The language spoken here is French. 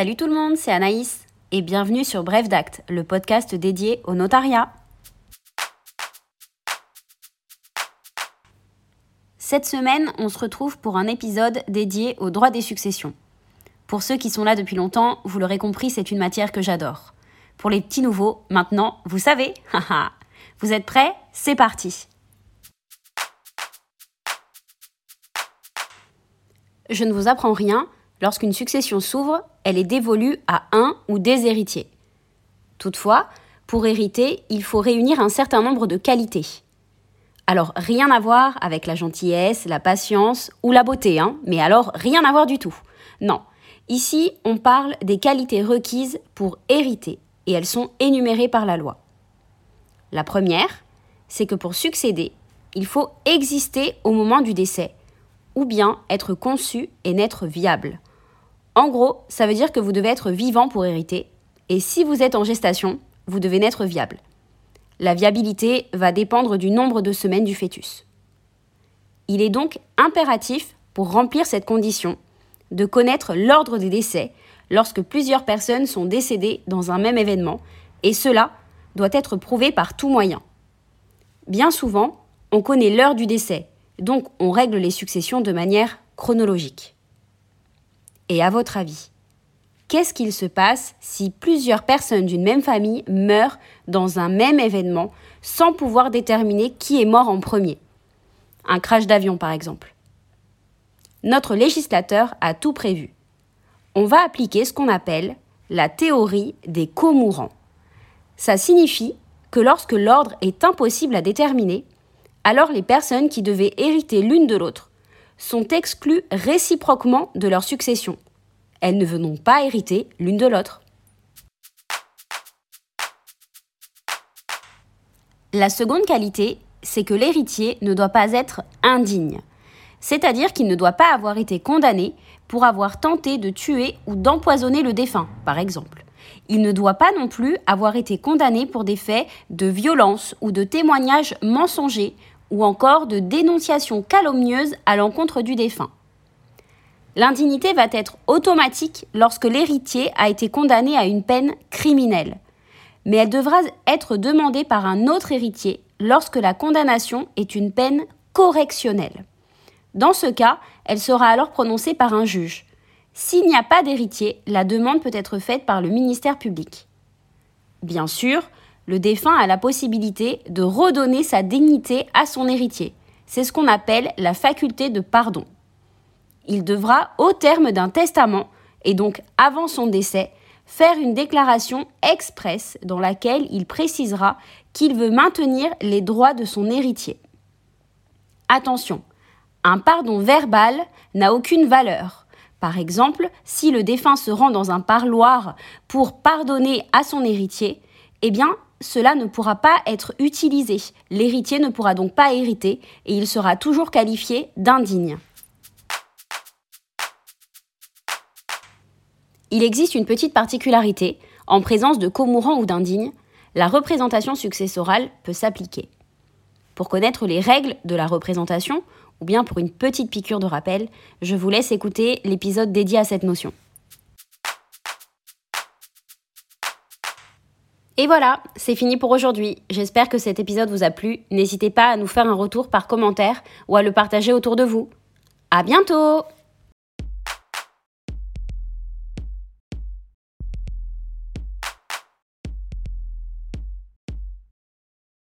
Salut tout le monde, c'est Anaïs et bienvenue sur Bref d'Acte, le podcast dédié au notariat. Cette semaine, on se retrouve pour un épisode dédié au droit des successions. Pour ceux qui sont là depuis longtemps, vous l'aurez compris, c'est une matière que j'adore. Pour les petits nouveaux, maintenant, vous savez, vous êtes prêts C'est parti Je ne vous apprends rien, lorsqu'une succession s'ouvre, elle est dévolue à un ou des héritiers. Toutefois, pour hériter, il faut réunir un certain nombre de qualités. Alors, rien à voir avec la gentillesse, la patience ou la beauté, hein, mais alors rien à voir du tout. Non, ici, on parle des qualités requises pour hériter, et elles sont énumérées par la loi. La première, c'est que pour succéder, il faut exister au moment du décès, ou bien être conçu et n'être viable. En gros, ça veut dire que vous devez être vivant pour hériter, et si vous êtes en gestation, vous devez naître viable. La viabilité va dépendre du nombre de semaines du fœtus. Il est donc impératif, pour remplir cette condition, de connaître l'ordre des décès lorsque plusieurs personnes sont décédées dans un même événement, et cela doit être prouvé par tout moyen. Bien souvent, on connaît l'heure du décès, donc on règle les successions de manière chronologique. Et à votre avis, qu'est-ce qu'il se passe si plusieurs personnes d'une même famille meurent dans un même événement sans pouvoir déterminer qui est mort en premier? Un crash d'avion par exemple. Notre législateur a tout prévu. On va appliquer ce qu'on appelle la théorie des co-mourants. Ça signifie que lorsque l'ordre est impossible à déterminer, alors les personnes qui devaient hériter l'une de l'autre sont exclues réciproquement de leur succession. Elles ne veulent pas hériter l'une de l'autre. La seconde qualité, c'est que l'héritier ne doit pas être indigne, c'est-à-dire qu'il ne doit pas avoir été condamné pour avoir tenté de tuer ou d'empoisonner le défunt, par exemple. Il ne doit pas non plus avoir été condamné pour des faits de violence ou de témoignages mensongers ou encore de dénonciation calomnieuse à l'encontre du défunt. L'indignité va être automatique lorsque l'héritier a été condamné à une peine criminelle, mais elle devra être demandée par un autre héritier lorsque la condamnation est une peine correctionnelle. Dans ce cas, elle sera alors prononcée par un juge. S'il n'y a pas d'héritier, la demande peut être faite par le ministère public. Bien sûr, le défunt a la possibilité de redonner sa dignité à son héritier. C'est ce qu'on appelle la faculté de pardon. Il devra, au terme d'un testament, et donc avant son décès, faire une déclaration expresse dans laquelle il précisera qu'il veut maintenir les droits de son héritier. Attention, un pardon verbal n'a aucune valeur. Par exemple, si le défunt se rend dans un parloir pour pardonner à son héritier, eh bien, cela ne pourra pas être utilisé. L'héritier ne pourra donc pas hériter et il sera toujours qualifié d'indigne. Il existe une petite particularité. En présence de comourants ou d'indignes, la représentation successorale peut s'appliquer. Pour connaître les règles de la représentation, ou bien pour une petite piqûre de rappel, je vous laisse écouter l'épisode dédié à cette notion. Et voilà, c'est fini pour aujourd'hui. J'espère que cet épisode vous a plu. N'hésitez pas à nous faire un retour par commentaire ou à le partager autour de vous. À bientôt!